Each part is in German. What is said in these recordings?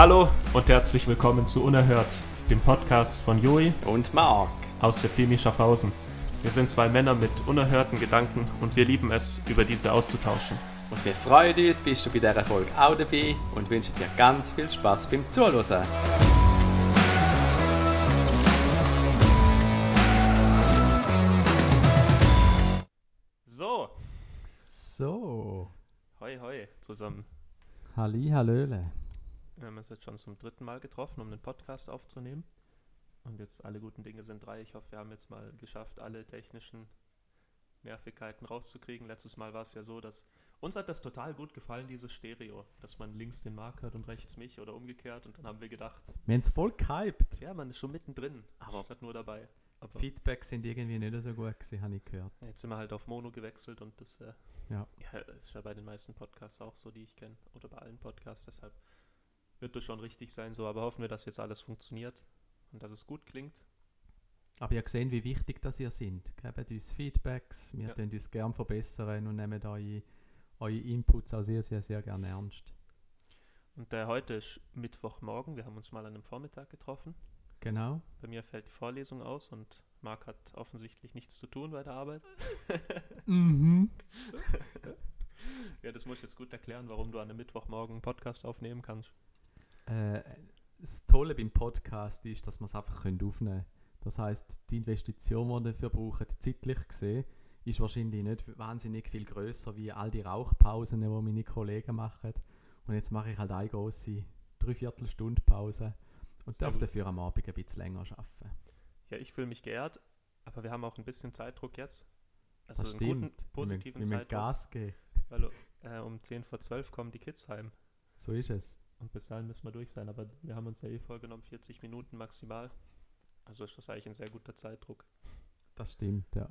Hallo und herzlich willkommen zu Unerhört, dem Podcast von Joey Und Marc. aus der Filmi Schaffhausen. Wir sind zwei Männer mit unerhörten Gedanken und wir lieben es, über diese auszutauschen. Und wir freuen uns, bist du bei dieser Folge auch dabei und wünschen dir ganz viel Spaß beim Zuhören. So, So, hoi hoi zusammen. Halli, Hallöle. Wir haben uns jetzt schon zum dritten Mal getroffen, um den Podcast aufzunehmen. Und jetzt alle guten Dinge sind drei. Ich hoffe, wir haben jetzt mal geschafft, alle technischen Nervigkeiten rauszukriegen. Letztes Mal war es ja so, dass uns hat das total gut gefallen, dieses Stereo, dass man links den Marc hört und rechts mich oder umgekehrt. Und dann haben wir gedacht, haben es voll gehypt. ja, man ist schon mittendrin, Aber- statt nur dabei. Aber Feedbacks sind irgendwie nicht so gut gewesen, habe ich gehört. jetzt sind wir halt auf Mono gewechselt und das äh, Ja. ja, ist ja bei den meisten Podcasts auch so, die ich kenne. Oder bei allen Podcasts. Deshalb wird das schon richtig sein so. Aber hoffen wir, dass jetzt alles funktioniert und dass es gut klingt. Aber ihr gesehen, wie wichtig das ihr sind. Gebt uns Feedbacks, wir Ja. können uns gerne verbessern und nehmen eure, eure Inputs auch sehr, sehr, sehr gerne ernst. Und äh, heute ist Mittwochmorgen. Wir haben uns mal an einem Vormittag getroffen. Genau. Bei mir fällt die Vorlesung aus und Marc hat offensichtlich nichts zu tun bei der Arbeit. Mhm. Ja, das muss ich jetzt gut erklären, warum du an einem Mittwochmorgen einen Podcast aufnehmen kannst. Äh, das Tolle beim Podcast ist, dass man es einfach aufnehmen können. Das heißt, die Investition, die ihr dafür braucht, zeitlich gesehen, ist wahrscheinlich nicht wahnsinnig viel größer wie all die Rauchpausen, die meine Kollegen machen. Und jetzt mache ich halt eine große Dreiviertelstunde Pause und Sehr darf gut. dafür am Abend ein bisschen länger arbeiten. Ja, ich fühle mich geehrt, aber wir haben auch ein bisschen Zeitdruck jetzt. Also Das einen stimmt. guten, positiven wir müssen Zeitdruck. Gas geben. Weil äh, um 10 vor 12 kommen die Kids heim. So ist es. Und bis dahin müssen wir durch sein. Aber wir haben uns ja eh vorgenommen, 40 Minuten maximal. Also ist das eigentlich ein sehr guter Zeitdruck. Das stimmt, ja.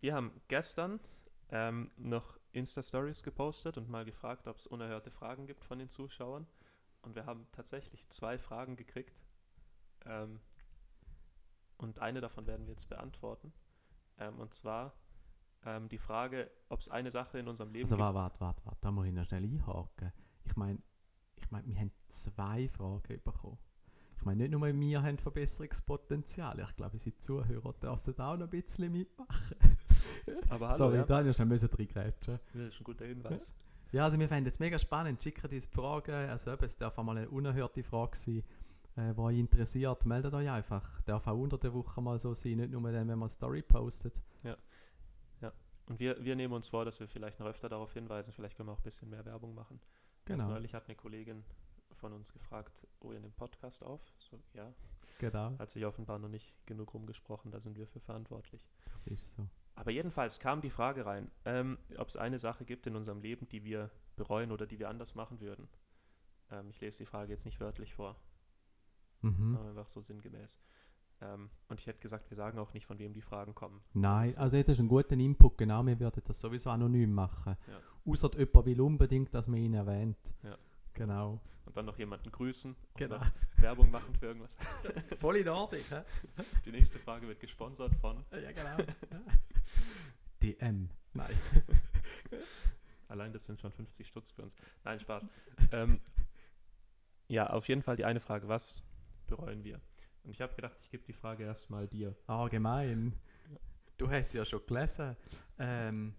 Wir haben gestern ähm, noch Insta-Stories gepostet und mal gefragt, ob es unerhörte Fragen gibt von den Zuschauern. Und wir haben tatsächlich zwei Fragen gekriegt. Ähm, und eine davon werden wir jetzt beantworten. Ähm, und zwar ähm, die Frage, ob es eine Sache in unserem Leben Also gibt. warte, warte, warte, warte, da muss ich noch schnell einhaken. Ich meine, ich mein, wir haben zwei Fragen bekommen. Ich meine, nicht nur wir haben Verbesserungspotenzial. Ich glaube, unsere Zuhörer dürfen auch noch ein bisschen mitmachen. Aber hallo, Sorry, ja. da musst du müssen reingrätschen. Das ist ein guter Hinweis. Ja, also wir fänden es mega spannend. Schickt uns Fragen. Also eben, es darf auch mal eine unerhörte Frage sein, äh, die euch interessiert. Meldet euch einfach. Darf auch unter der Woche mal so sein, nicht nur dann, wenn man eine Story postet. Und wir, wir nehmen uns vor, dass wir vielleicht noch öfter darauf hinweisen. Vielleicht können wir auch ein bisschen mehr Werbung machen. Erst Genau, neulich hat eine Kollegin von uns gefragt, oh, ihr nehmt Podcast auf? So, ja, genau. hat sich offenbar noch nicht genug rumgesprochen, da sind wir für verantwortlich. Das ist so. Aber jedenfalls kam die Frage rein, ähm, ob es eine Sache gibt in unserem Leben, die wir bereuen oder die wir anders machen würden. Ähm, ich lese die Frage jetzt nicht wörtlich vor, Mhm. einfach so sinngemäß. Ähm, und ich hätte gesagt, wir sagen auch nicht, von wem die Fragen kommen. Nein, Das- also das ist ein guter Input, genau, wir würden das sowieso anonym machen. Ja. Außer jemand will unbedingt, dass man ihn erwähnt. Ja. Genau. Und dann noch jemanden grüßen Genau. Werbung machen für irgendwas. Voll in Ordnung, hä? Die nächste Frage wird gesponsert von Ja, genau. DM. Nein. Allein das sind schon 50 Stutz für uns. Nein, Spaß. ähm, ja, auf jeden Fall die eine Frage, was bereuen wir? Und ich habe gedacht, ich gebe die Frage erstmal dir. Allgemein. Du hast sie ja schon gelesen. Ähm,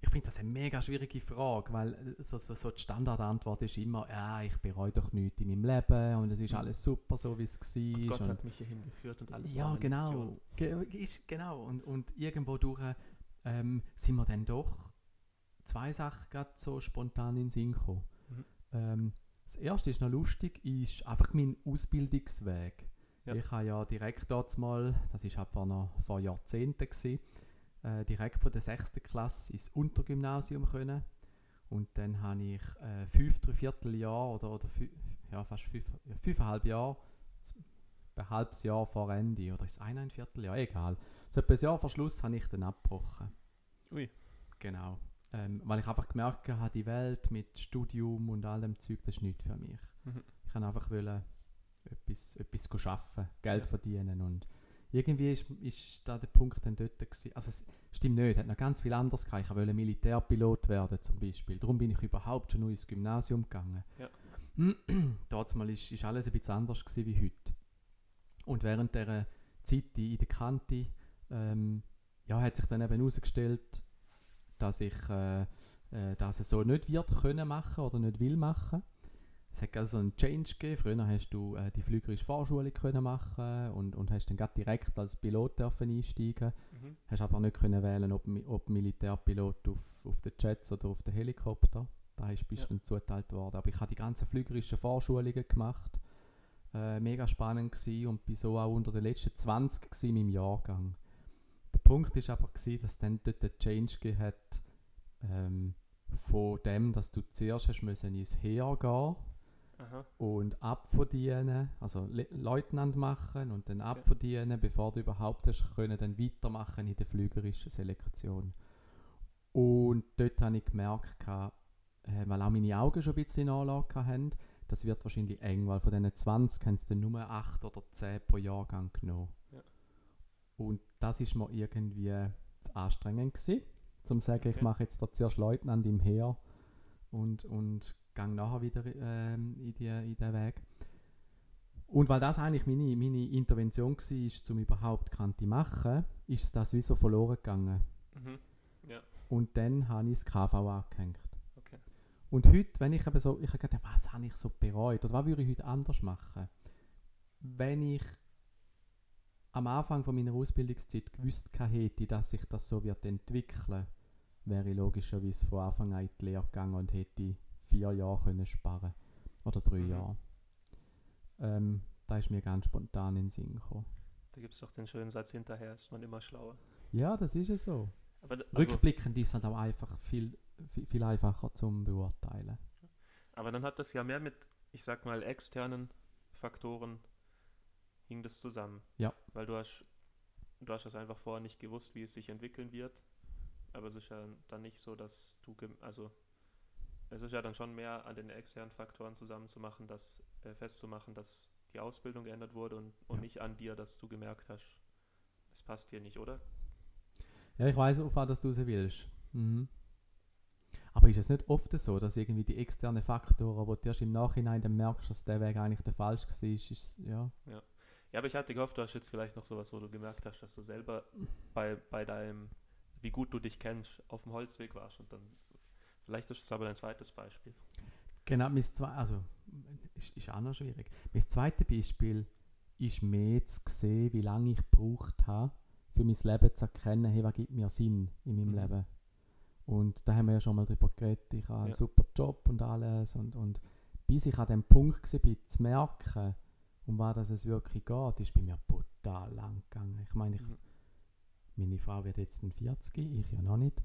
ich finde das eine mega schwierige Frage, weil äh, so, so, so die Standardantwort ist immer, ja, ich bereue doch nichts in meinem Leben und es ist alles super, so wie es war. Gott und- hat mich hierhin geführt und alles Ja, genau. Ge ist, genau. Und, und irgendwo durch ähm, sind wir dann doch zwei Sachen gerade so spontan in den Sinn gekommen. Mhm. Ähm, das erste ist noch lustig, ist einfach mein Ausbildungsweg. Ja. Ich habe ja direkt dort mal, das ist halt vor, noch, vor Jahrzehnten gewesen, äh, direkt von der 6. Klasse ins Untergymnasium können. Und dann habe ich äh, fünf, drei Vierteljahr oder, oder fü ja, fast fünf, ja, fünfeinhalb Jahre ein halbes Jahr vor Ende oder ist ein, ein Vierteljahr, egal. So etwa ein Jahr vor Schluss habe ich dann abgebrochen. Ui. Genau. Ähm, weil ich einfach gemerkt habe, die Welt mit Studium und allem Zeug, das ist nichts für mich. Mhm. Ich kann einfach wollen, etwas, etwas arbeiten, Geld Ja. verdienen und irgendwie ist, ist da der Punkt dann dort gewesen. Also es stimmt nicht, es hat noch ganz viel anderes gehabt. Ich wollte Militärpilot werden zum Beispiel. Darum bin ich überhaupt schon nur ins Gymnasium gegangen. Ja. Damals war ist, ist alles ein bisschen anders gewesen wie heute. Und während dieser Zeit in der Kante ähm, ja, hat sich dann eben herausgestellt, dass ich äh, äh, das so nicht wird können machen oder nicht will machen. Es hat also einen Change gegeben. Früher hast du äh, die flügerische Fahrschule können machen und, und hast dann direkt als Pilot dürfen einsteigen. Mhm. Hast aber nicht können wählen, ob, ob Militärpilot auf, auf den Jets oder auf den Helikopter. Da ist bist Ja. dann zugeteilt worden. Aber ich habe die ganzen flügerischen Vorschulungen gemacht. Äh, mega spannend gewesen und bin so auch unter den letzten 20 gewesen in meinem Jahrgang. Der Punkt ist aber gewesen, dass dann dort der Change gegeben hat ähm, von dem, dass du zuerst hast müssen ins Heer gehen Aha. und abverdienen, also Le Leutnant machen und dann abverdienen, bevor du überhaupt hast können, dann weitermachen in der flügerischen Selektion. Und dort habe ich gemerkt, äh, weil auch meine Augen schon ein bisschen Anlage haben, das wird wahrscheinlich eng, weil von diesen 20 haben sie dann nur 8 oder 10 pro Jahrgang genommen. Ja. Und das ist mir irgendwie zu anstrengend gewesen, zum zu sagen, ich Okay. mache jetzt da zuerst Leutnant im Heer und, und gehe nachher wieder ähm, in, die, in den Weg. Und weil das eigentlich meine, meine Intervention war, um überhaupt Kante zu machen, ist das wie so verloren gegangen. Mhm. Und dann habe ich das KV angehängt. Okay. Und heute, wenn ich eben so, ich habe gedacht, was habe ich so bereut oder was würde ich heute anders machen? Wenn ich am Anfang von meiner Ausbildungszeit gewusst hätte, dass sich das so wird entwickeln, wäre ich logischerweise von Anfang an in die Lehre gegangen und hätte vier Jahre können sparen oder drei Mhm. Jahre. Ähm, da ist mir ganz spontan in den Sinn gekommen. Da gibt es doch den schönen Satz hinterher, ist man immer schlauer. Ja, das ist es so. Aber also, Rückblickend ist es halt auch einfach viel, viel, viel einfacher zum Beurteilen. aber dann hat das ja mehr mit, ich sag mal, externen Faktoren hing das zusammen. Ja. Weil du hast, du hast das einfach vorher nicht gewusst, wie es sich entwickeln wird. Aber es ist ja dann nicht so, dass du, also es ist ja dann schon mehr an den externen Faktoren zusammenzumachen, das äh, festzumachen, dass die Ausbildung geändert wurde und, und Ja. nicht an dir, dass du gemerkt hast, es passt hier nicht, oder? Ja, ich weiß, auf was das du raus willst. Mhm. Aber ist es nicht oft so, dass irgendwie die externen Faktoren, wo du erst im Nachhinein dann merkst, dass der Weg eigentlich der falsch war, ist, ist ja. Ja, aber ich hatte gehofft, du hast jetzt vielleicht noch sowas, wo du gemerkt hast, dass du selber bei, bei deinem, wie gut du dich kennst, auf dem Holzweg warst und dann, vielleicht ist es aber dein zweites Beispiel. Genau, mein zwei, also ist, ist auch noch schwierig. Mein zweites Beispiel ist mehr zu sehen, wie lange ich gebraucht habe, für mein Leben zu erkennen, hey, was gibt mir Sinn in meinem Mhm. Leben. Und da haben wir ja schon mal drüber geredet, ich habe einen Ja. super Job und alles und, und bis ich an dem Punkt war, zu merken, um was es wirklich geht, ist bei mir brutal lang gegangen. Ich meine, ich, Mhm. meine Frau wird jetzt ein 40, ich ja noch nicht.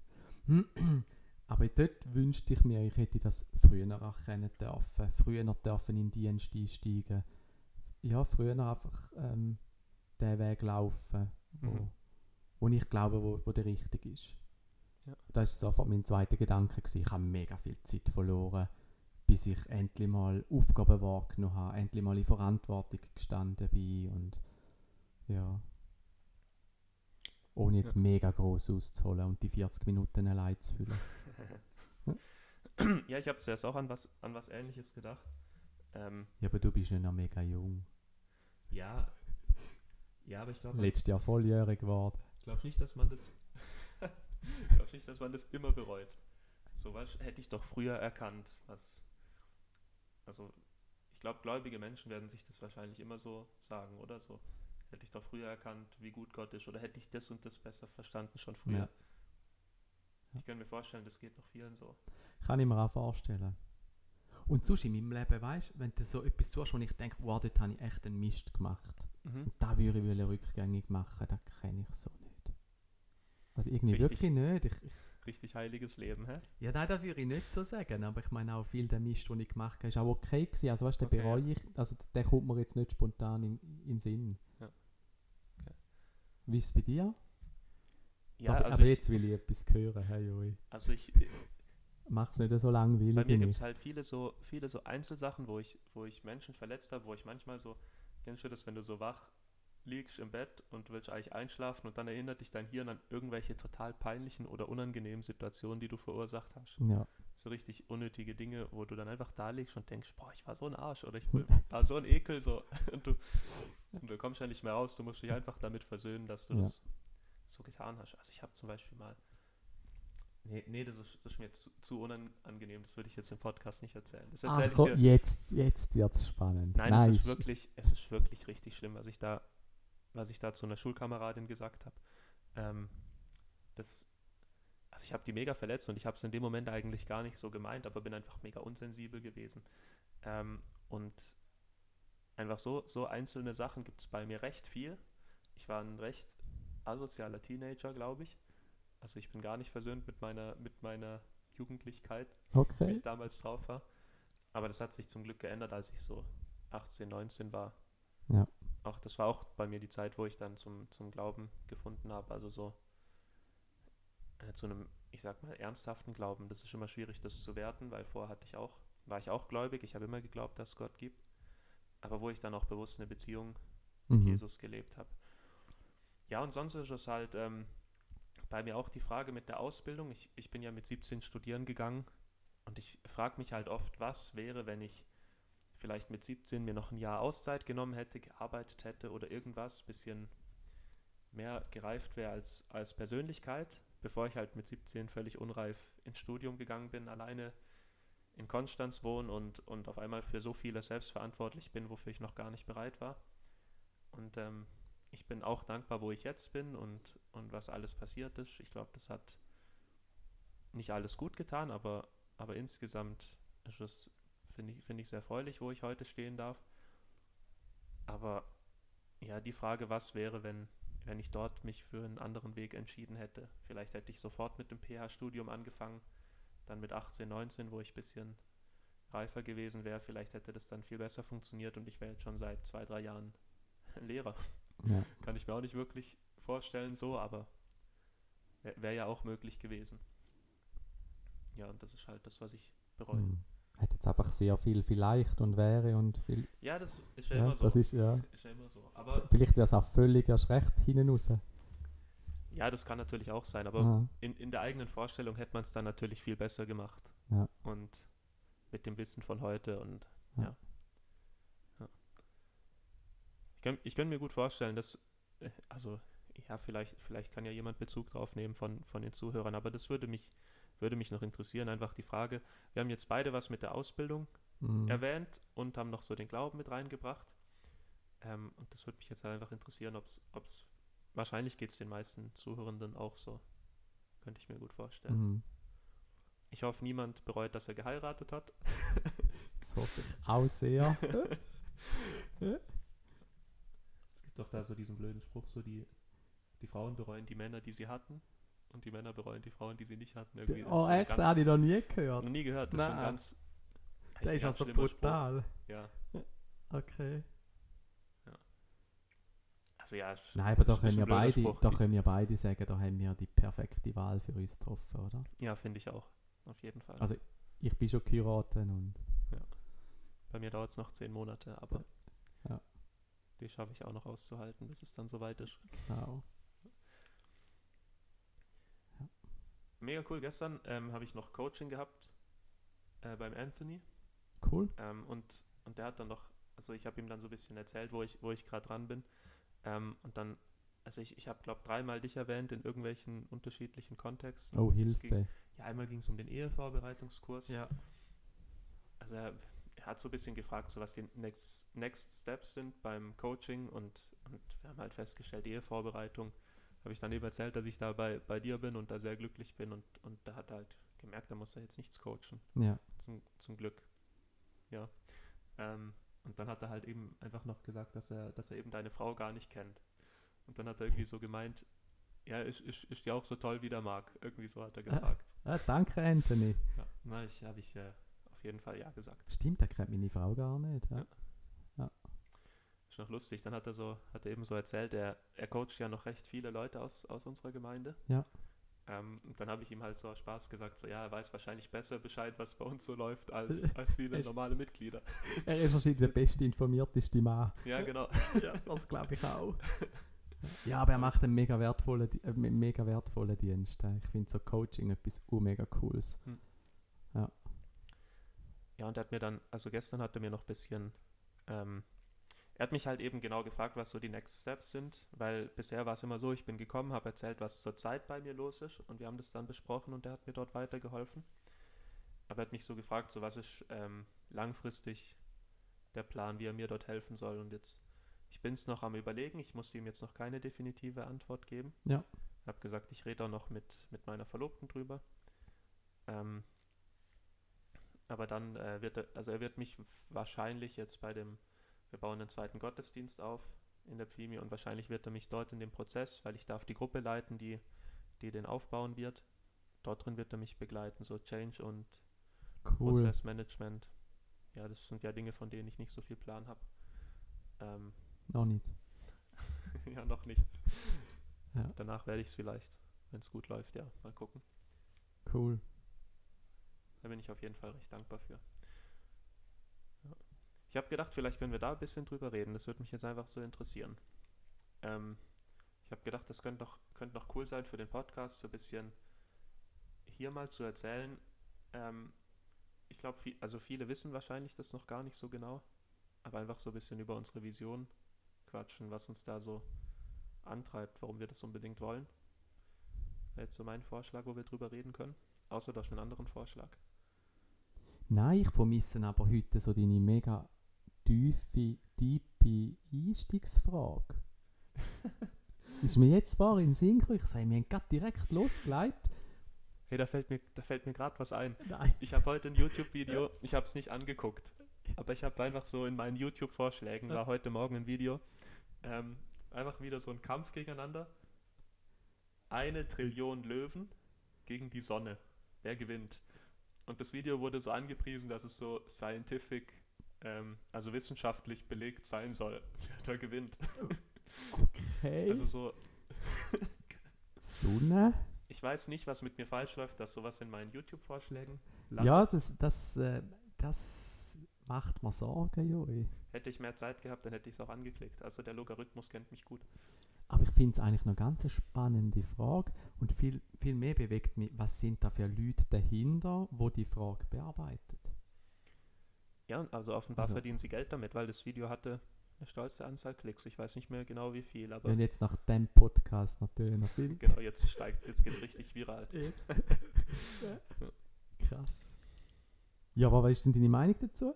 Aber dort wünschte ich mir, ich hätte das früher erkennen dürfen, früher dürfen in den Dienst einsteigen. Ja, früher einfach ähm, den Weg laufen, wo, Mhm. wo ich glaube, wo, wo der richtig ist. Ja. Das war sofort mein zweiter Gedanke. Gewesen. Ich habe mega viel Zeit verloren, bis ich endlich mal Aufgaben wahrgenommen habe, endlich mal in Verantwortung gestanden bin und ja. Ohne jetzt Ja. mega groß auszuholen und die 40 Minuten allein zu füllen. ja, ich habe zuerst auch an was, an was Ähnliches gedacht. Ähm, Ja, aber du bist ja noch mega jung. ja, ja, aber ich glaube Letztes Jahr volljährig geworden. glaub nicht, dass man das, ich glaube nicht, dass man das immer bereut. So was hätte ich doch früher erkannt, was, also ich glaube, gläubige Menschen werden sich das wahrscheinlich immer so sagen, oder so. Hätte ich doch früher erkannt, wie gut Gott ist, oder hätte ich das und das besser verstanden schon früher. Ja. Ich kann mir vorstellen, das geht noch vielen so. Kann ich mir auch vorstellen. Und sonst in meinem Leben, weißt du, wenn du so etwas suchst, wo ich denke, wow, dort habe ich echt einen Mist gemacht. Mhm. Da würde ich wollen rückgängig machen, das kenne ich so nicht. Also irgendwie Richtig. wirklich nicht. Ich, ich, Richtig heiliges Leben, hä? ja, nein, das würde ich nicht so sagen, aber ich meine auch viel der Mist, den ich gemacht habe, ist auch okay gewesen. Also weißt du, den Okay, bereue ich, also der kommt mir jetzt nicht spontan in, in den Sinn. Ja. Okay. Wie ist es bei dir? Ja, aber also aber ich, jetzt will ich etwas hören, hey, ui. also ich, Mach es nicht so langweilig. bei mir gibt es halt viele so, viele so Einzelsachen, wo ich, wo ich Menschen verletzt habe, wo ich manchmal so, kennst du das, wenn du so wach liegst im Bett und willst eigentlich einschlafen und dann erinnert dich dein Hirn an irgendwelche total peinlichen oder unangenehmen Situationen, die du verursacht hast. Ja, so richtig unnötige Dinge, wo du dann einfach da liegst und denkst, boah, ich war so ein Arsch oder ich war so ein Ekel so und du, und du kommst ja nicht mehr raus, du musst dich einfach damit versöhnen, dass du Ja. das so getan hast. Also ich habe zum Beispiel mal Nee, nee das, ist, das ist mir zu, zu unangenehm, das würde ich jetzt im Podcast nicht erzählen. Das erzähle Ach dir. jetzt, jetzt wird's spannend. Nein, es ist wirklich, es ist wirklich richtig schlimm, was ich da, was ich da zu einer Schulkameradin gesagt habe. Ähm, das, also ich habe die mega verletzt und ich habe es in dem Moment eigentlich gar nicht so gemeint, aber bin einfach mega unsensibel gewesen. Ähm, und einfach so, so einzelne Sachen gibt es bei mir recht viel. Ich war ein recht asozialer Teenager, glaube ich. Also ich bin gar nicht versöhnt mit meiner, mit meiner Jugendlichkeit wie Okay. ich damals drauf war. Aber das hat sich zum Glück geändert, als ich so 18, 19 war. Ja. Auch das war auch bei mir die Zeit, wo ich dann zum, zum Glauben gefunden habe. Also so äh, zu einem, ich sag mal, ernsthaften Glauben. Das ist immer schwierig, das zu werten, weil vorher hatte ich auch, war ich auch gläubig. Ich habe immer geglaubt, dass es Gott gibt. Aber wo ich dann auch bewusst eine Beziehung mit Mhm. Jesus gelebt habe. Ja, und sonst ist es halt ähm, bei mir auch die Frage mit der Ausbildung. Ich, ich bin ja mit 17 studieren gegangen und ich frage mich halt oft, was wäre, wenn ich vielleicht mit 17 mir noch ein Jahr Auszeit genommen hätte, gearbeitet hätte oder irgendwas, bisschen mehr gereift wäre als, als Persönlichkeit, bevor ich halt mit 17 völlig unreif ins Studium gegangen bin, alleine in Konstanz wohne und, und auf einmal für so vieles selbstverantwortlich bin, wofür ich noch gar nicht bereit war. Und ähm, ich bin auch dankbar, wo ich jetzt bin und, und was alles passiert ist. Ich glaube, das hat nicht alles gut getan, aber, aber insgesamt ist es, finde ich, finde ich sehr erfreulich, wo ich heute stehen darf. Aber ja, die Frage, was wäre, wenn, wenn ich dort mich für einen anderen Weg entschieden hätte. Vielleicht hätte ich sofort mit dem PH-Studium angefangen, dann mit 18, 19, wo ich ein bisschen reifer gewesen wäre. Vielleicht hätte das dann viel besser funktioniert und ich wäre jetzt schon seit zwei, drei Jahren Lehrer. Ja. Kann ich mir auch nicht wirklich vorstellen, so, aber wäre wär ja auch möglich gewesen. Ja, und das ist halt das, was ich bereue. Mhm. Hat jetzt einfach sehr viel vielleicht und wäre und viel. Ja, das ist ja, Ja, immer so. das ist ja. ist ja immer so. Aber Vielleicht wäre es auch völlig erst recht hinten raus. ja, das kann natürlich auch sein. Aber Ja. in, in der eigenen Vorstellung hätte man es dann natürlich viel besser gemacht. Ja. Und mit dem Wissen von heute und ja. ja. Ich, kann, ich kann mir gut vorstellen, dass, äh, also ja, vielleicht, vielleicht kann ja jemand Bezug drauf nehmen von, von den Zuhörern, aber das würde mich, würde mich noch interessieren. Einfach die Frage, wir haben jetzt beide was mit der Ausbildung Mhm. erwähnt und haben noch so den Glauben mit reingebracht. Ähm, und das würde mich jetzt einfach interessieren, ob es, wahrscheinlich geht es den meisten Zuhörenden auch so. Könnte ich mir gut vorstellen. Mhm. Ich hoffe, niemand bereut, dass er geheiratet hat. Das hoffe ich auch sehr. Gibt doch da so diesen blöden Spruch, so die, die Frauen bereuen die Männer, die sie hatten und die Männer bereuen die Frauen, die sie nicht hatten. Irgendwie, das oh, echt? Den habe ich noch nie gehört. noch nie gehört. Das ist ein Nein. ganz, Der ist ganz also schlimmer Spruch. brutal. Ja, Okay. also ja. ist- Nein, aber da können, ein wir beide, Spruch. da können wir beide sagen, da haben wir die perfekte Wahl für uns getroffen, oder? Ja, finde ich auch. Auf jeden Fall. Also- Ich bin schon geheiratet und Bei mir dauert es noch zehn Monate, aber Ja. Die schaffe ich auch noch auszuhalten, bis es dann soweit ist. genau. Mega cool. Gestern ähm, habe ich noch Coaching gehabt äh, beim Anthony Cool. ähm, und, und der hat dann noch, also ich habe ihm dann so ein bisschen erzählt, wo ich, wo ich gerade dran bin. Ähm, und dann, also ich, ich habe, glaube dreimal dich erwähnt in irgendwelchen unterschiedlichen Kontexten. Oh, Es ging- Hilfe. Ja, einmal ging es um den Ehevorbereitungskurs. Ja. Also er, er hat so ein bisschen gefragt, so was die Next, Next Steps sind beim Coaching und, und wir haben halt festgestellt, Ehevorbereitung. Habe ich dann eben erzählt, dass ich da bei, bei dir bin und da sehr glücklich bin und, und da hat er halt gemerkt, da muss er jetzt nichts coachen. Ja. Zum, zum Glück. Ja. Ähm, und dann hat er halt eben einfach noch gesagt, dass er, dass er eben deine Frau gar nicht kennt. Und dann hat er irgendwie so gemeint, ja, ist, ist, ist die auch so toll wie der Marc? Irgendwie so hat er gefragt. Ah, danke, Anthony. Ja, na, ich habe ich äh, jeden Fall ja gesagt. Stimmt, der kennt meine Frau gar nicht. Ja. Ja. Ist noch lustig. Dann hat er so, hat er eben so erzählt, er, er coacht ja noch recht viele Leute aus, aus unserer Gemeinde. Ja. Ähm, und dann habe ich ihm halt so aus Spaß gesagt, so ja, er weiß wahrscheinlich besser Bescheid, was bei uns so läuft, als, als viele normale Mitglieder. Er ist wahrscheinlich der beste informierteste Mann. Ja, genau. Ja, das glaube ich auch. Ja, aber er macht einen mega wertvollen, äh, mega wertvollen Dienst. Ich finde so Coaching etwas mega Cooles. Hm. Ja. Ja, und er hat mir dann, also gestern hat er mir noch ein bisschen, ähm, er hat mich halt eben genau gefragt, was so die Next Steps sind, weil bisher war es immer so, ich bin gekommen, habe erzählt, was zurzeit bei mir los ist und wir haben das dann besprochen und er hat mir dort weitergeholfen. Aber er hat mich so gefragt, so was ist ähm, langfristig der Plan, wie er mir dort helfen soll und jetzt, ich bin es noch am überlegen, ich musste ihm jetzt noch keine definitive Antwort geben. Ja. Ich habe gesagt, ich rede auch noch mit, mit meiner Verlobten drüber. Ähm, aber dann äh, wird er, also er wird mich wahrscheinlich jetzt bei dem, wir bauen den zweiten Gottesdienst auf in der Pfimi und wahrscheinlich wird er mich dort in dem Prozess, weil ich darf die Gruppe leiten, die, die den aufbauen wird. Dort drin wird er mich begleiten, so Change und Cool. Prozessmanagement. Ja, das sind ja Dinge, von denen ich nicht so viel Plan habe. Ähm, Noch nicht. ja, noch nicht. Ja. Danach werde ich es vielleicht, wenn es gut läuft, ja, mal gucken. Cool. Da bin ich auf jeden Fall recht dankbar für. Ja. Ich habe gedacht, vielleicht können wir da ein bisschen drüber reden. Das würde mich jetzt einfach so interessieren. Ähm, ich habe gedacht, das könnte noch, könnte noch cool sein für den Podcast, so ein bisschen hier mal zu erzählen. Ähm, ich glaube, viel, also viele wissen wahrscheinlich das noch gar nicht so genau, aber einfach so ein bisschen über unsere Vision quatschen, was uns da so antreibt, warum wir das unbedingt wollen. Wäre jetzt so mein Vorschlag, wo wir drüber reden können. Außer du hast einen anderen Vorschlag. Nein, ich vermisse aber heute so deine mega tiefe, tiefe Einstiegsfrage. ist mir jetzt zwar in den Sinn gekommen, ich sage, wir haben gerade direkt losgelegt. Hey, da fällt mir, da fällt mir gerade was ein. Nein. Ich habe heute ein YouTube-Video, ich habe es nicht angeguckt, aber ich habe einfach so in meinen YouTube-Vorschlägen, war heute Morgen ein Video, ähm, einfach wieder so ein Kampf gegeneinander. Eine Trillion Löwen gegen die Sonne. Wer gewinnt? Und das Video wurde so angepriesen, dass es so scientific, ähm, also wissenschaftlich belegt sein soll, wer da gewinnt. Okay. Also so, Sonne? ich weiß nicht, was mit mir falsch läuft, dass sowas in meinen YouTube-Vorschlägen landet. Ja, das, das, äh, das macht mir Sorgen, Joi. Hätte ich mehr Zeit gehabt, dann hätte ich es auch angeklickt. Also der Logarithmus kennt mich gut. Aber ich finde es eigentlich noch ganz eine spannende Frage und viel, viel mehr bewegt mich, was sind da für Leute dahinter, wo die Frage bearbeitet? Ja, also offenbar Also- verdienen sie Geld damit, weil das Video hatte eine stolze Anzahl Klicks. Ich weiß nicht mehr genau wie viel, aber Wenn jetzt nach dem Podcast natürlich noch viel. genau, jetzt steigt, jetzt geht's richtig viral. Krass. Ja, aber was ist denn deine Meinung dazu?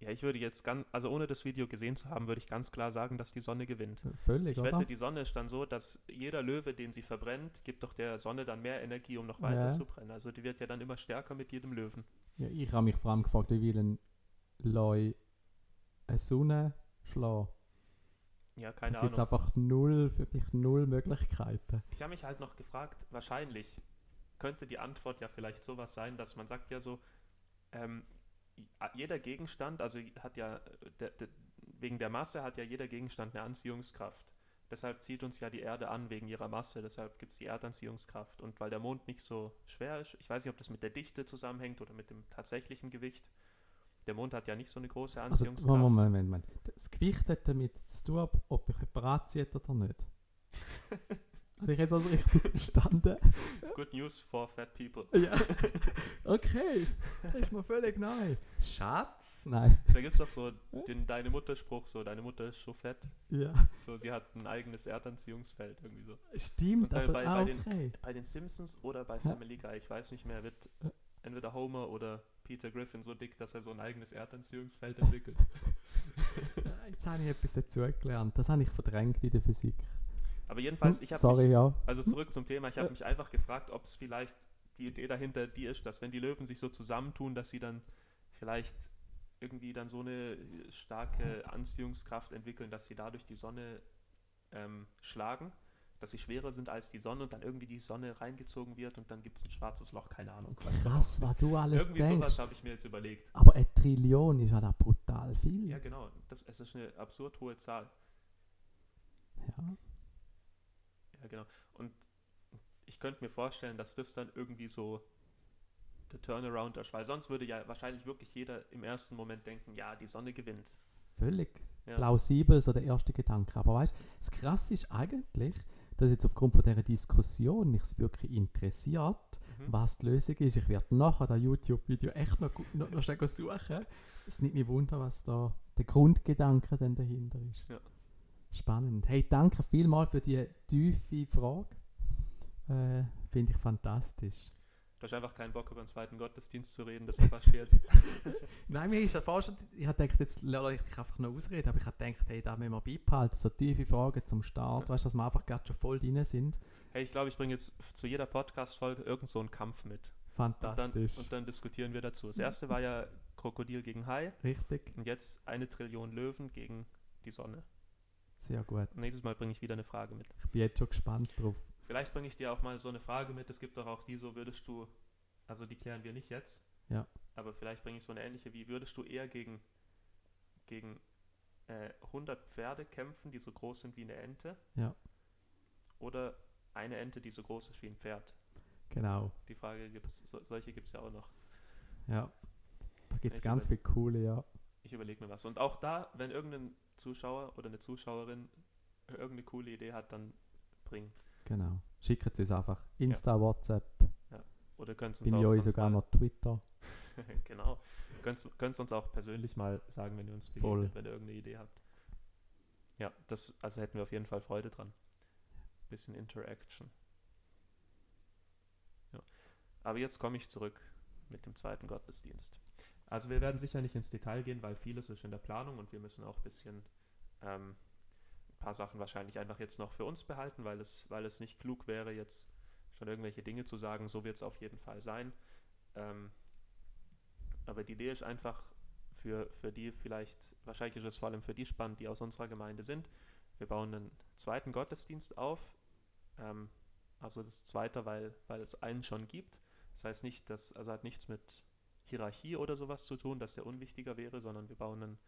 Ja, ich würde jetzt ganz, also ohne das Video gesehen zu haben, würde ich ganz klar sagen, dass die Sonne gewinnt. Völlig, Ich oder? wette, die Sonne ist dann so, dass jeder Löwe, den sie verbrennt, gibt doch der Sonne dann mehr Energie, um noch weiter Ja. zu brennen. Also die wird ja dann immer stärker mit jedem Löwen. Ja, ich habe mich vor allem gefragt, wie will ein Leu eine Sonne schlagen? Ja, keine da gibt es Ahnung. einfach null, für mich null Möglichkeiten. Ich habe mich halt noch gefragt, wahrscheinlich könnte die Antwort ja vielleicht sowas sein, dass man sagt ja so, ähm, jeder Gegenstand, also hat ja, der, der, wegen der Masse hat ja jeder Gegenstand eine Anziehungskraft. Deshalb zieht uns ja die Erde an wegen ihrer Masse, deshalb gibt es die Erdanziehungskraft. Und weil der Mond nicht so schwer ist, ich weiß nicht, ob das mit der Dichte zusammenhängt oder mit dem tatsächlichen Gewicht. Der Mond hat ja nicht so eine große Also, Anziehungskraft. Moment, Moment, Moment. Das Gewicht hat damit zu tun, ob- ob mich jemand anzieht oder nicht. Habe ich jetzt also richtig verstanden? Good news for fat people. Ja. Okay, das ist mir völlig neu. Schatz? Nein. Da gibt es doch so den Deine Mutter-Spruch, so deine Mutter ist so fett. Ja, So, sie hat ein eigenes Erdanziehungsfeld irgendwie so. stimmt. Aber- bei- ah, bei den- okay. Bei den Simpsons oder bei Ja. Family Guy, ich weiß nicht mehr, wird entweder Homer oder Peter Griffin so dick, dass er so ein eigenes Erdanziehungsfeld entwickelt. Jetzt habe ich etwas dazugelernt. Das habe ich verdrängt in der Physik. Aber jedenfalls, ich habe Sorry, mich, ja. also zurück zum Thema, ich habe mich einfach gefragt, ob es vielleicht die Idee dahinter die ist, dass wenn die Löwen sich so zusammentun, dass sie dann vielleicht irgendwie dann so eine starke Anziehungskraft entwickeln, dass sie dadurch die Sonne ähm, schlagen, dass sie schwerer sind als die Sonne und dann irgendwie die Sonne reingezogen wird und dann gibt es ein schwarzes Loch, keine Ahnung. Krass, was du alles Irgendwie denkst. sowas habe ich mir jetzt überlegt. Aber eine Trillion ist ja da brutal viel. Ja, genau. Das, es ist eine absurd hohe Zahl. Ja. Ja, genau. Und ich könnte mir vorstellen, dass das dann irgendwie so der Turnaround ist, weil sonst würde ja wahrscheinlich wirklich jeder im ersten Moment denken, ja, die Sonne gewinnt. Völlig Ja. plausibel, so der erste Gedanke. Aber weißt du, das Krasse ist eigentlich, dass jetzt aufgrund von dieser Diskussion mich wirklich interessiert, Mhm. was die Lösung ist. Ich werde nachher das YouTube-Video echt noch, noch, noch suchen. Es nimmt mich wunder, was da der Grundgedanke denn dahinter ist. Ja. Spannend. Hey, danke vielmals für die tiefe Frage. Äh, Finde ich fantastisch. Du hast einfach keinen Bock, über den zweiten Gottesdienst zu reden, deshalb hast du jetzt. Nein, mir ist ja fast ich habe gedacht, jetzt lasse ich dich einfach noch ausreden, aber ich habe gedacht, hey, da müssen wir beibehalten, so tiefe Fragen zum Start, weißt du, dass wir einfach gerade schon voll drin sind. Hey, ich glaube, ich bringe jetzt zu jeder Podcast-Folge irgend so einen Kampf mit. Und dann, Fantastisch. und dann diskutieren wir dazu. Das erste war ja Krokodil gegen Hai Richtig, und jetzt eine Trillion Löwen gegen die Sonne. Sehr gut. Und nächstes Mal bringe ich wieder eine Frage mit. Ich bin jetzt schon gespannt drauf. Vielleicht bringe ich dir auch mal so eine Frage mit. Es gibt doch auch die, so würdest du, also die klären wir nicht jetzt. Ja. Aber vielleicht bringe ich so eine ähnliche, wie würdest du eher gegen, gegen äh, 100 Pferde kämpfen, die so groß sind wie eine Ente? Ja. Oder eine Ente, die so groß ist wie ein Pferd? Genau, Die Frage gibt es, so, solche gibt es ja auch noch. ja. Da gibt es ganz viele coole, ja. Ich überlege mir was. Und auch da, wenn irgendein Zuschauer oder eine Zuschauerin irgendeine coole Idee hat, dann bringen. Genau. Schickt es einfach. Insta, WhatsApp, Oder könnt bin uns ich auch sogar mal, noch Twitter. genau. Könnt es uns auch persönlich mal sagen, wenn ihr uns begegnet, wenn ihr irgendeine Idee habt. Ja, das, also hätten wir auf jeden Fall Freude dran. Bisschen Interaction. Ja. Aber jetzt komme ich zurück mit dem zweiten Gottesdienst. Also wir werden sicher nicht ins Detail gehen, weil vieles ist in der Planung und wir müssen auch ein bisschen ähm, ein paar Sachen wahrscheinlich einfach jetzt noch für uns behalten, weil es, weil es nicht klug wäre, jetzt schon irgendwelche Dinge zu sagen, so wird es auf jeden Fall sein. Ähm, aber die Idee ist einfach für, für die vielleicht, wahrscheinlich ist es vor allem für die spannend, die aus unserer Gemeinde sind. Wir bauen einen zweiten Gottesdienst auf. Ähm, also das zweite, weil, weil es einen schon gibt. Das heißt nicht, dass, also hat nichts mit Hierarchie oder sowas zu tun, dass der unwichtiger wäre, sondern wir bauen einen,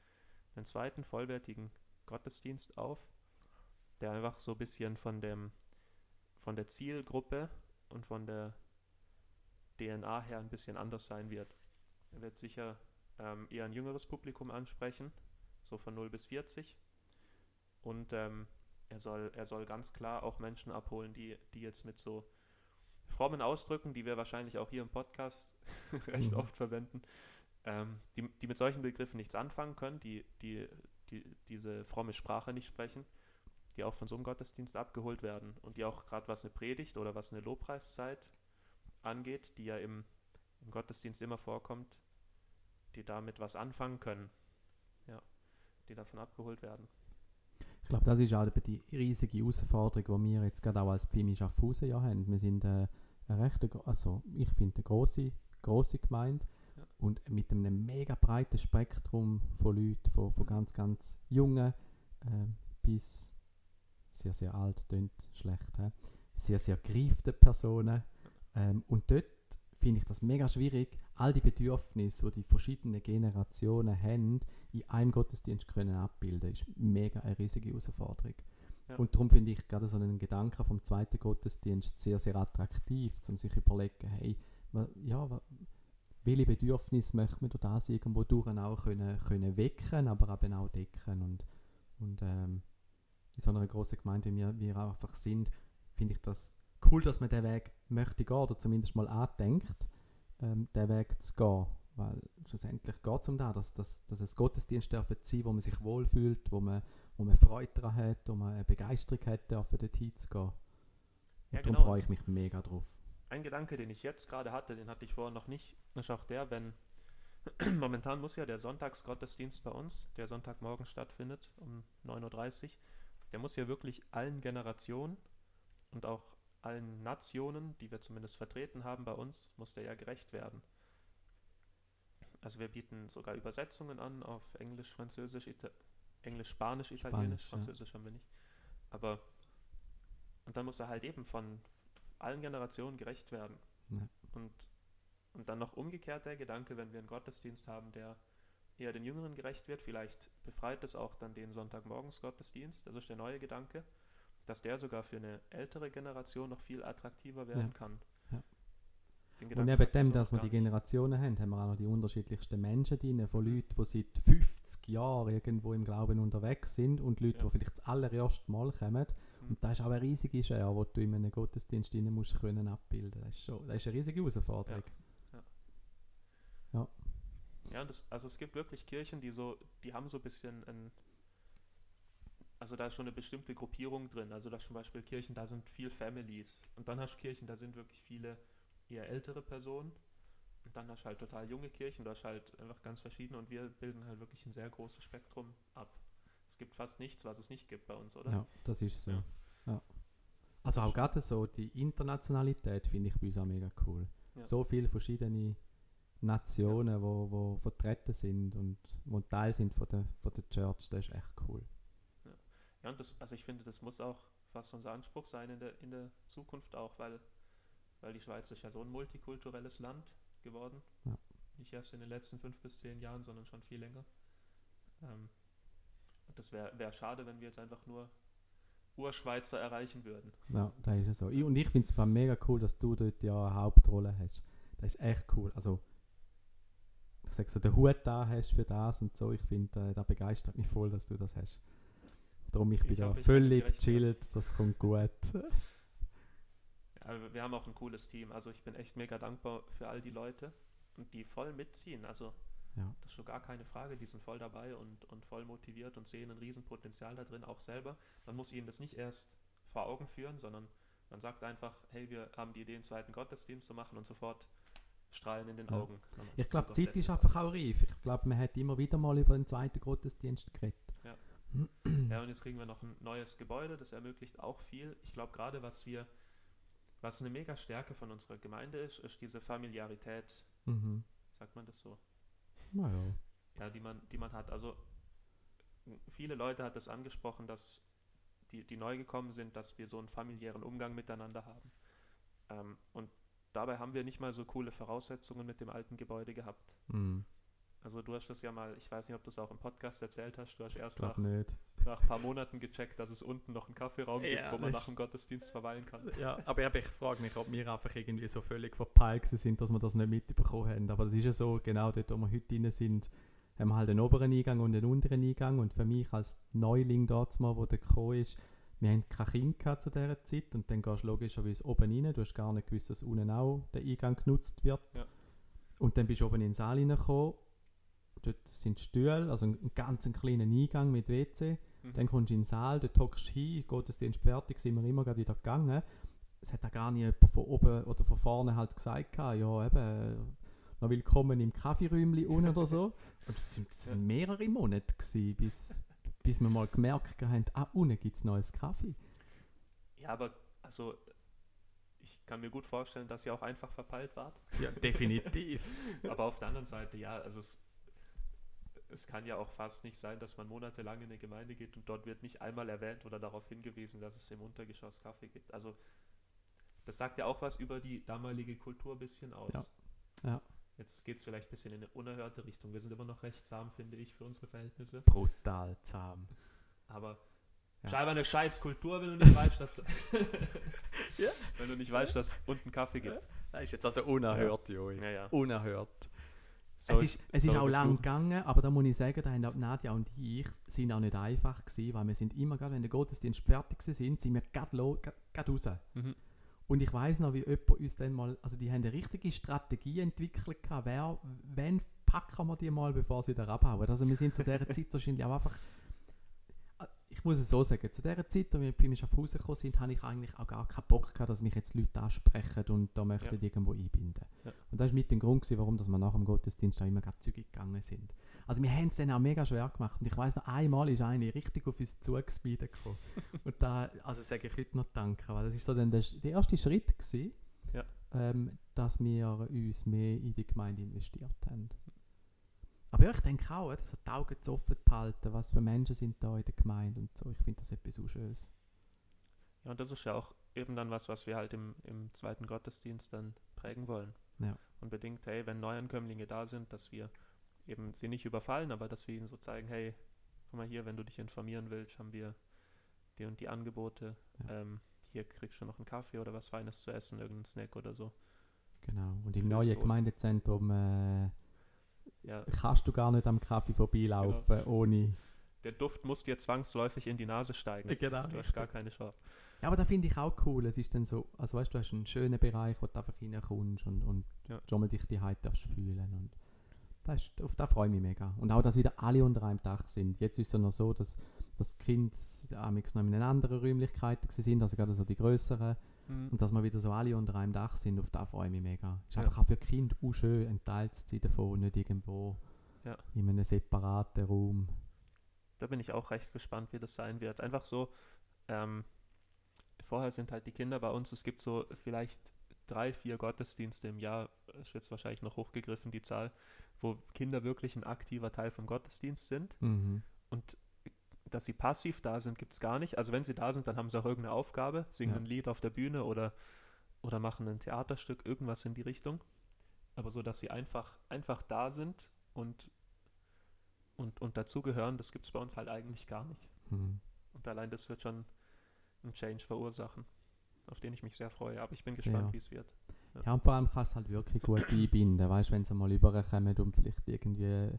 einen zweiten vollwertigen Gottesdienst auf, der einfach so ein bisschen von dem, von der Zielgruppe und von der DNA her ein bisschen anders sein wird. Er wird sicher ähm, eher ein jüngeres Publikum ansprechen, so von 0 bis 40. Und ähm, er, soll, er soll ganz klar auch Menschen abholen, die, die jetzt mit so frommen Ausdrücken, die wir wahrscheinlich auch hier im Podcast recht Mhm. oft verwenden, ähm, die, die mit solchen Begriffen nichts anfangen können, die, die, die diese fromme Sprache nicht sprechen, die auch von so einem Gottesdienst abgeholt werden und die auch gerade was eine Predigt oder was eine Lobpreiszeit angeht, die ja im, im Gottesdienst immer vorkommt, die damit was anfangen können. Ja, die davon abgeholt werden. Ich glaube, das ist auch die riesige Herausforderung, die wir jetzt gerade auch als Pfimi Schaffhausen ja haben. Wir sind äh, eine recht, also ich finde eine grosse, grosse Gemeinde Ja. und mit einem mega breiten Spektrum von Leuten, von, von ganz, ganz jungen ähm, bis sehr, sehr alt, tönt schlecht, he? sehr, sehr gereiften Personen. Ähm, und dort finde ich das mega schwierig, all die Bedürfnisse, die die verschiedenen Generationen haben, in einem Gottesdienst können abbilden, ist mega eine riesige Herausforderung. Ja. Und darum finde ich gerade so einen Gedanken vom zweiten Gottesdienst sehr, sehr attraktiv, um sich überlegen, hey, ja, welche Bedürfnisse möchte man durch das irgendwo durch auch können, können wecken, aber eben auch decken. Und, und ähm, in so einer großen Gemeinde, wie wir, wir einfach sind, finde ich das cool, dass man den Weg möchte gehen oder zumindest mal andenkt, ähm, den Weg zu gehen. Weil schlussendlich geht es um das, dass, dass, dass es Gottesdienst dürfen sein, wo man sich wohlfühlt, wo man, wo man Freude daran hat, wo man eine Begeisterung hat, dürfen dort hinzugehen. Und Ja, darum genau. freue ich mich mega drauf. Ein Gedanke, den ich jetzt gerade hatte, den hatte ich vorher noch nicht, ist auch der, wenn momentan muss ja der Sonntagsgottesdienst bei uns, der Sonntagmorgen stattfindet um 9.30 Uhr, der muss ja wirklich allen Generationen und auch allen Nationen, die wir zumindest vertreten haben bei uns, muss der ja gerecht werden. Also wir bieten sogar Übersetzungen an auf Englisch, Französisch, Ita Englisch, Spanisch, Italienisch, Spanisch, ja. Französisch haben wir nicht. Aber und dann muss er halt eben von allen Generationen gerecht werden. Ja. Und, und dann noch umgekehrt der Gedanke, wenn wir einen Gottesdienst haben, der eher den Jüngeren gerecht wird, vielleicht befreit es auch dann den Sonntagmorgens-Gottesdienst, das ist der neue Gedanke, dass der sogar für eine ältere Generation noch viel attraktiver werden Ja. kann. Und neben dem, dass wir die. Generationen haben, haben wir auch noch die unterschiedlichsten Menschen drin, von Leuten, die seit 50 Jahren irgendwo im Glauben unterwegs sind und Leute, Ja. die vielleicht das allererste Mal kommen. Mhm. Und das ist auch eine riesige Schere, die du in einem Gottesdienst rein musst können abbilden. Das ist, schon, das ist eine riesige Herausforderung. Ja, und das, also es gibt wirklich Kirchen, die so, die haben so ein bisschen ein, also da ist schon eine bestimmte Gruppierung drin. Also da zum Beispiel Kirchen, da sind viel Families. Und dann hast du Kirchen, da sind wirklich viele eher ältere Personen. Und dann hast du halt total junge Kirchen, da hast du halt einfach ganz verschiedene und wir bilden halt wirklich ein sehr großes Spektrum ab. Es gibt fast nichts, was es nicht gibt bei uns, oder? Ja, das ist so. Ja. Ja. Also auch gerade so die Internationalität finde ich bei uns auch mega cool. Ja. So viele verschiedene Nationen, die wo, wo vertreten sind und wo Teil sind von der, von der Church, das ist echt cool. Ja, und das, also ich finde, das muss auch fast unser Anspruch sein in der, in der Zukunft auch, weil, weil die Schweiz ist ja so ein multikulturelles Land geworden. Ja. Nicht erst in den letzten fünf bis zehn Jahren, sondern schon viel länger. Ähm, das wäre wär schade, wenn wir jetzt einfach nur Urschweizer erreichen würden. Ja, das ist ja so. Ich, und ich finde es mega cool, dass du dort ja eine Hauptrolle hast. Das ist echt cool. Also, ich sag so, den Hut da hast für das und so. Ich finde, äh, das begeistert mich voll, dass du das hast. Darum, ich bin Ich da hoffe, völlig bin gerecht, ja. chillt, das kommt gut. Ja, wir- haben auch ein cooles Team. Also ich bin echt mega dankbar für all die Leute und die voll mitziehen. Also Ja. das ist schon gar keine Frage. Die sind voll dabei und, und voll motiviert und sehen ein Riesenpotenzial da drin, auch selber. Man muss ihnen das nicht erst vor Augen führen, sondern man sagt einfach, hey, wir haben die Idee, einen zweiten Gottesdienst zu machen und sofort strahlen in den Ja. Augen. Ich glaube, die Zeit ist einfach auch reif. Ich glaube, man hat immer wieder mal über den zweiten Gottesdienst geredet. Ja, und jetzt kriegen wir noch ein neues Gebäude, das ermöglicht auch viel. Ich glaube gerade, was wir, was eine mega Stärke von unserer Gemeinde ist, ist diese Familiarität, Mhm. sagt man das so? Naja. ja, die man, die man hat. Also viele Leute hat es angesprochen, dass die, die neu gekommen sind, dass wir so einen familiären Umgang miteinander haben. Ähm, und dabei haben wir nicht mal so coole Voraussetzungen mit dem alten Gebäude gehabt. Mhm. Also du hast das ja mal, ich weiß nicht, ob du es auch im Podcast erzählt hast, du hast erst nach, glaube nicht. Nach ein paar Monaten gecheckt, dass es unten noch einen Kaffeeraum Ja, gibt, wo man nach dem Gottesdienst verweilen kann. Ja, aber ich, ich frage mich, ob wir einfach irgendwie so völlig verpeilt sind, dass wir das nicht mitbekommen haben. Aber das ist ja so, genau dort, wo wir heute drin sind, haben wir halt einen oberen Eingang und einen unteren Eingang. Und für mich als Neuling dort mal, wo der gekommen ist, wir haben kein Kind gehabt zu dieser Zeit und dann gehst du logischerweise oben rein. Du hast gar nicht gewusst, dass unten auch der Eingang genutzt wird. Ja. Und dann bist du oben in den Saal reingekommen. Dort sind Stühle, also ein ganz einen kleinen Eingang mit WC. Mhm. Dann kommst du in den Saal, dort hockst du hin, Gottesdienst fertig, sind wir immer gerade wieder gegangen. Es hat auch gar nicht jemand von oben oder von vorne halt gesagt, ja eben, noch willkommen im Kaffeeräumchen unten oder so. Und das sind mehrere Monate gewesen, bis, bis wir mal gemerkt haben, ah, unten gibt es neues Kaffee. Ja, aber also ich kann mir gut vorstellen, dass ihr auch einfach verpeilt wart. Ja, definitiv. Aber auf der anderen Seite, ja, also es, es kann ja auch fast nicht sein, dass man monatelang in eine Gemeinde geht und dort wird nicht einmal erwähnt oder darauf hingewiesen, dass es im Untergeschoss Kaffee gibt. Also das sagt ja auch was über die damalige Kultur ein bisschen aus. Ja. Ja. Jetzt geht es vielleicht ein bisschen in eine unerhörte Richtung. Wir sind immer noch recht zahm, finde ich, für unsere Verhältnisse. Brutal zahm. Aber Ja. scheinbar eine scheiß Kultur, wenn du nicht weißt, dass Ja. wenn du nicht weißt, dass unten Kaffee gibt. Das ist jetzt also unerhört, Joey. Ja, ja. Unerhört. So es ist, es ist so auch lang gegangen, aber da muss ich sagen, da haben auch Nadja und ich sind auch nicht einfach gewesen, weil wir sind immer gerade, wenn der Gottesdienst fertig war, sind sind wir gerade raus. Mhm. Und ich weiß noch, wie jemand uns dann mal, also die haben eine richtige Strategie entwickelt, wer, wenn packen wir die mal, bevor sie wieder abhauen. Also wir sind zu dieser Zeit wahrscheinlich auch einfach, ich muss es so sagen, zu dieser Zeit, als wir bei mir auf Hause gekommen sind, habe ich eigentlich auch gar keinen Bock gehabt, dass mich jetzt Leute ansprechen und da möchten irgendwo einbinden. Ja. Und das ist mit dem Grund, gewesen, warum dass wir nach dem Gottesdienst auch immer zügig gegangen sind. Also wir haben es dann auch mega schwer gemacht und ich weiß noch, einmal ist eine richtig auf uns zugespeedet gekommen. und da, also sage ich heute noch Danke, weil das ist so dann der, der erste Schritt gewesen, Ja. ähm, dass wir uns mehr in die Gemeinde investiert haben. Aber ja, ich denke auch, so die Augen zu offen behalten, was für Menschen sind da in der Gemeinde und so. Ich finde das etwas so Schönes. Ja, und das ist ja auch eben dann was, was wir halt im, im zweiten Gottesdienst dann prägen wollen. Ja. Und bedingt, hey, wenn Neuankömmlinge da sind, dass wir eben sie nicht überfallen, aber dass wir ihnen so zeigen, hey, guck mal hier, wenn du dich informieren willst, haben wir die und die Angebote. Ja. Ähm, hier kriegst du noch einen Kaffee oder was Feines zu essen, irgendeinen Snack oder so. Genau. Und im neuen Gemeindezentrum äh, Ja, kannst du gar nicht am Kaffee vorbeilaufen, Genau. ohne. der Duft muss dir zwangsläufig in die Nase steigen. Genau. Du hast gar keine Chance. Ja, aber da finde ich auch cool. Es ist dann so, also weißt du, du hast einen schönen Bereich, wo du einfach reinkommst und, und Ja. schon mal dich dieHeit darfst fühlen. Und das ist, auf das freue ich mich mega. Und auch, dass wieder alle unter einem Dach sind. Jetzt ist es ja noch so, dass das Kind amigs noch in einer anderen Räumlichkeiten gewesen sind, also gerade so die größeren. Mhm. Und dass wir wieder so alle unter einem Dach sind, auf das freue ich mich mega. Ist Ja. einfach auch für Kinder auch schön, ein Teil zu sein davon, nicht irgendwo Ja. in einem separaten Raum. Da bin ich auch recht gespannt, wie das sein wird. Einfach so, ähm, vorher sind halt die Kinder bei uns, es gibt so vielleicht drei, vier Gottesdienste im Jahr, ist jetzt wahrscheinlich noch hochgegriffen, die Zahl, wo Kinder wirklich ein aktiver Teil vom Gottesdienst sind. Mhm. Und dass sie passiv da sind, gibt es gar nicht. Also wenn sie da sind, dann haben sie auch irgendeine Aufgabe, singen Ja. ein Lied auf der Bühne oder, oder machen ein Theaterstück, irgendwas in die Richtung. Aber so, dass sie einfach, einfach da sind und, und, und dazugehören, das gibt es bei uns halt eigentlich gar nicht. Mhm. Und allein das wird schon einen Change verursachen, auf den ich mich sehr freue. Aber ich bin Sehr. gespannt, wie es wird. Ja, und vor allem kannst du halt wirklich gut einbinden. Weißt du, wenn sie mal überkommen und vielleicht irgendwie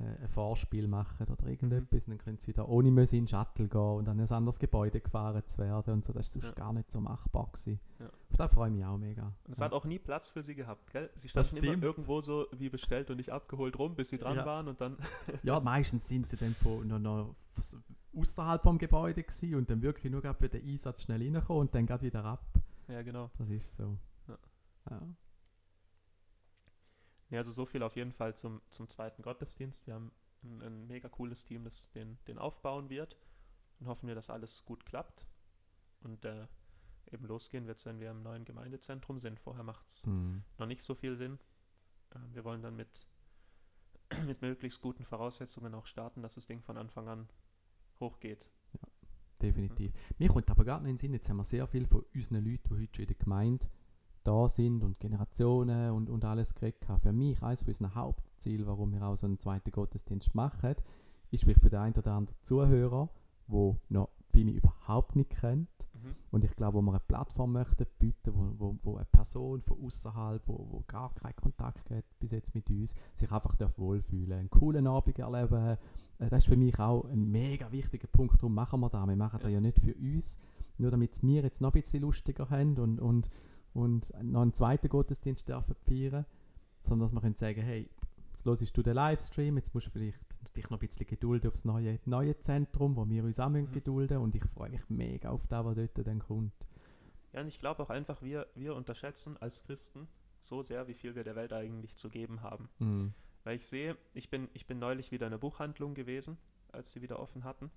ein Vorspiel machen oder irgendetwas, dann können sie wieder ohne müssen in den Shuttle gehen und an ein anderes Gebäude gefahren zu werden und so. Das ist sonst Ja. gar nicht so machbar gewesen. Ja. Auf das freue ich mich auch mega. Und es ja. hat auch nie Platz für sie gehabt, gell? Sie Das standen immer irgendwo so wie bestellt und nicht abgeholt rum, bis sie dran Ja. waren und dann ja, meistens sind sie dann von, noch, noch außerhalb vom Gebäude gewesen und dann wirklich nur gerade für den Einsatz schnell reinkommen und dann gerade wieder ab. Ja, genau. Das ist so. Ja. Ja. Ja, also so viel auf jeden Fall zum, zum zweiten Gottesdienst. Wir haben ein, ein mega cooles Team, das den, den aufbauen wird. Und hoffen wir, dass alles gut klappt. Und äh, eben losgehen wird, wenn wir im neuen Gemeindezentrum sind. Vorher macht es Mhm. noch nicht so viel Sinn. Ähm, wir wollen dann mit, mit möglichst guten Voraussetzungen auch starten, dass das Ding von Anfang an hochgeht. Definitiv. Mir kommt aber gar nicht in den Sinn, jetzt haben wir sehr viel von unseren Leuten, die heute schon in der Gemeinde da sind und Generationen und, und alles gekriegt haben. Für mich, eines von unseren Hauptzielen, warum wir auch so einen zweiten Gottesdienst machen, ist vielleicht für den einen oder anderen Zuhörer, der noch mich überhaupt nicht kennt, Mhm. und ich glaube, wo wir eine Plattform möchten bieten, wo, wo, wo eine Person von außerhalb, wo, wo gar keinen Kontakt hat bis jetzt mit uns, sich einfach wohlfühlen, einen coolen Abend erleben. Äh, Das ist für mich auch ein mega wichtiger Punkt. Darum machen wir das. Wir machen das ja nicht für uns, nur damit es wir jetzt noch ein bisschen lustiger haben und, und, und noch einen zweiten Gottesdienst dürfen feiern, sondern dass wir können sagen, hey, jetzt hörst du den Livestream, jetzt musst du vielleicht dich noch ein bisschen gedulden aufs neue, neue Zentrum, wo wir uns auch Mhm. gedulden und ich freue mich mega auf das, was dort dann kommt. Ja, und ich glaube auch einfach, wir, wir unterschätzen als Christen so sehr, wie viel wir der Welt eigentlich zu geben haben. Mhm. Weil ich sehe, ich bin, ich bin neulich wieder in der Buchhandlung gewesen, als sie wieder offen hatten.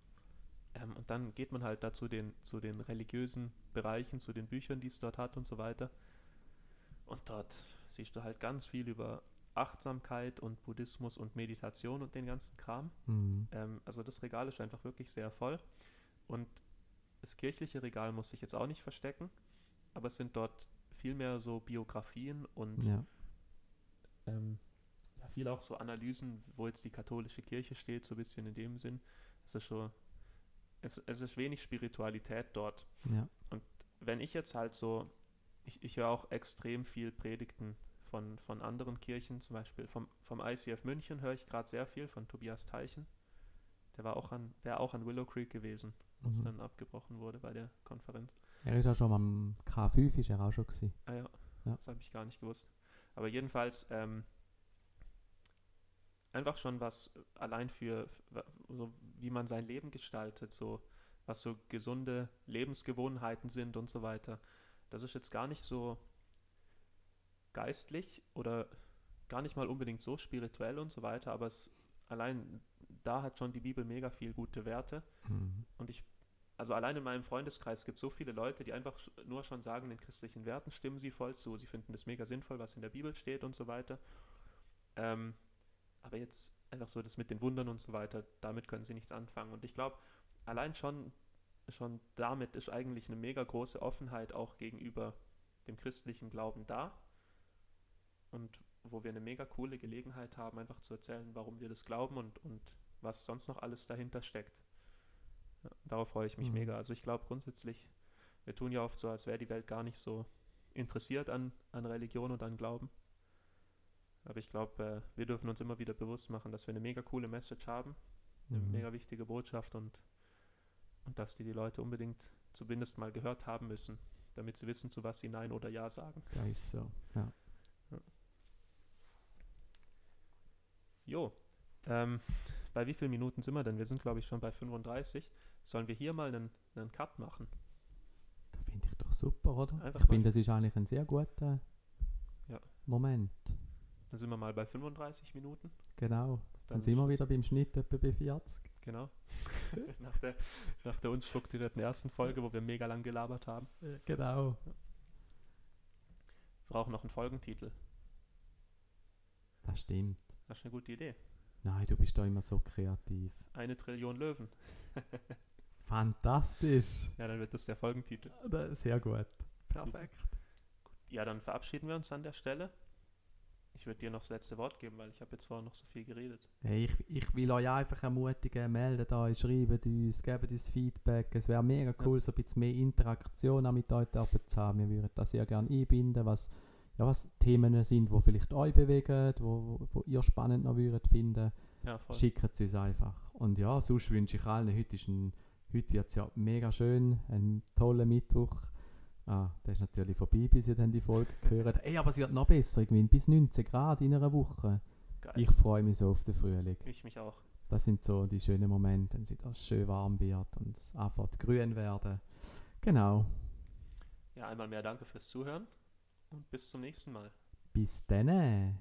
Ähm, und dann geht man halt da zu den, zu den religiösen Bereichen, zu den Büchern, die es dort hat und so weiter. Und dort siehst du halt ganz viel über Achtsamkeit und Buddhismus und Meditation und den ganzen Kram. Mhm. Ähm, also das Regal ist einfach wirklich sehr voll. Und das kirchliche Regal muss sich jetzt auch nicht verstecken, aber es sind dort viel mehr so Biografien und Ja. ähm, ja, viel auch so Analysen, wo jetzt die katholische Kirche steht, so ein bisschen in dem Sinn. Es ist schon, es, es ist wenig Spiritualität dort. Ja. Wenn ich jetzt halt so, ich, ich höre auch extrem viel Predigten von, von anderen Kirchen, zum Beispiel vom, vom ICF München höre ich gerade sehr viel, von Tobias Teichen. Der war auch an, wäre auch an Willow Creek gewesen, was Mhm. dann abgebrochen wurde bei der Konferenz. Er ist auch schon am K5, ist er auch schon gewesen. Ah ja, Ja. das habe ich gar nicht gewusst. Aber jedenfalls ähm, einfach schon was äh, allein für, so wie man sein Leben gestaltet, so was so gesunde Lebensgewohnheiten sind und so weiter. Das ist jetzt gar nicht so geistlich oder gar nicht mal unbedingt so spirituell und so weiter, aber es allein da hat schon die Bibel mega viel gute Werte. Mhm. Und ich, also allein in meinem Freundeskreis gibt es so viele Leute, die einfach nur schon sagen, den christlichen Werten stimmen sie voll zu. Sie finden das mega sinnvoll, was in der Bibel steht und so weiter. Ähm, aber jetzt einfach so das mit den Wundern und so weiter, damit können sie nichts anfangen. Und ich glaube, allein schon, schon damit ist eigentlich eine mega große Offenheit auch gegenüber dem christlichen Glauben da. Und wo wir eine mega coole Gelegenheit haben, einfach zu erzählen, warum wir das glauben und, und was sonst noch alles dahinter steckt. Ja, darauf freue ich mich Mhm. mega. Also ich glaube grundsätzlich, wir tun ja oft so, als wäre die Welt gar nicht so interessiert an, an Religion und an Glauben. Aber ich glaube, äh, wir dürfen uns immer wieder bewusst machen, dass wir eine mega coole Message haben, eine Mhm. mega wichtige Botschaft und, und dass die die Leute unbedingt zumindest mal gehört haben müssen, damit sie wissen, zu was sie Nein oder Ja sagen. Das ist so. Ja. Jo, ähm, bei wie vielen Minuten sind wir denn? Wir sind, glaube ich, schon bei 35. Sollen wir hier mal einen, einen Cut machen? Das finde ich doch super, oder? Einfach ich finde, das ist eigentlich ein sehr guter Ja. Moment. Dann sind wir mal bei 35 Minuten. Genau. Dann, sind wir wieder beim Schnitt etwa bei 40. Genau. nach, der, nach der unstrukturierten ersten Folge, wo wir mega lang gelabert haben. Genau. Wir brauchen noch einen Folgentitel. Das stimmt. Das ist eine gute Idee. Nein, du bist da immer so kreativ. Eine Trillion Löwen. Fantastisch. Ja, dann wird das der Folgentitel. Das- Sehr gut. Perfekt. Ja, dann verabschieden wir uns an der Stelle. Ich würde dir noch das letzte Wort geben, weil ich habe jetzt vorher noch so viel geredet. Hey, ich, ich will euch einfach ermutigen, meldet euch, schreibt uns, gebt uns Feedback. Es wäre mega cool, so ein bisschen mehr Interaktion auch mit euch dürfen zu haben. Wir würden das sehr gerne einbinden, was, ja, was Themen sind, die vielleicht euch bewegen, wo, wo, ihr spannend noch würdet finden. Ja. Schickt es uns einfach. Und ja, sonst wünsche ich allen, heute, ist ein, heute wird es ja mega schön, ein toller Mittwoch. Ah, das ist natürlich vorbei, bis ihr dann die Folge gehört. Ey, aber es wird noch besser, irgendwie bis 19 Grad in einer Woche. Geil. Ich freue mich so auf den Frühling. ich mich auch. Das sind so die schönen Momente, wenn es wieder schön warm wird und es anfängt grün werden. Genau. Ja, einmal mehr danke fürs Zuhören und bis zum nächsten Mal. Bis dann.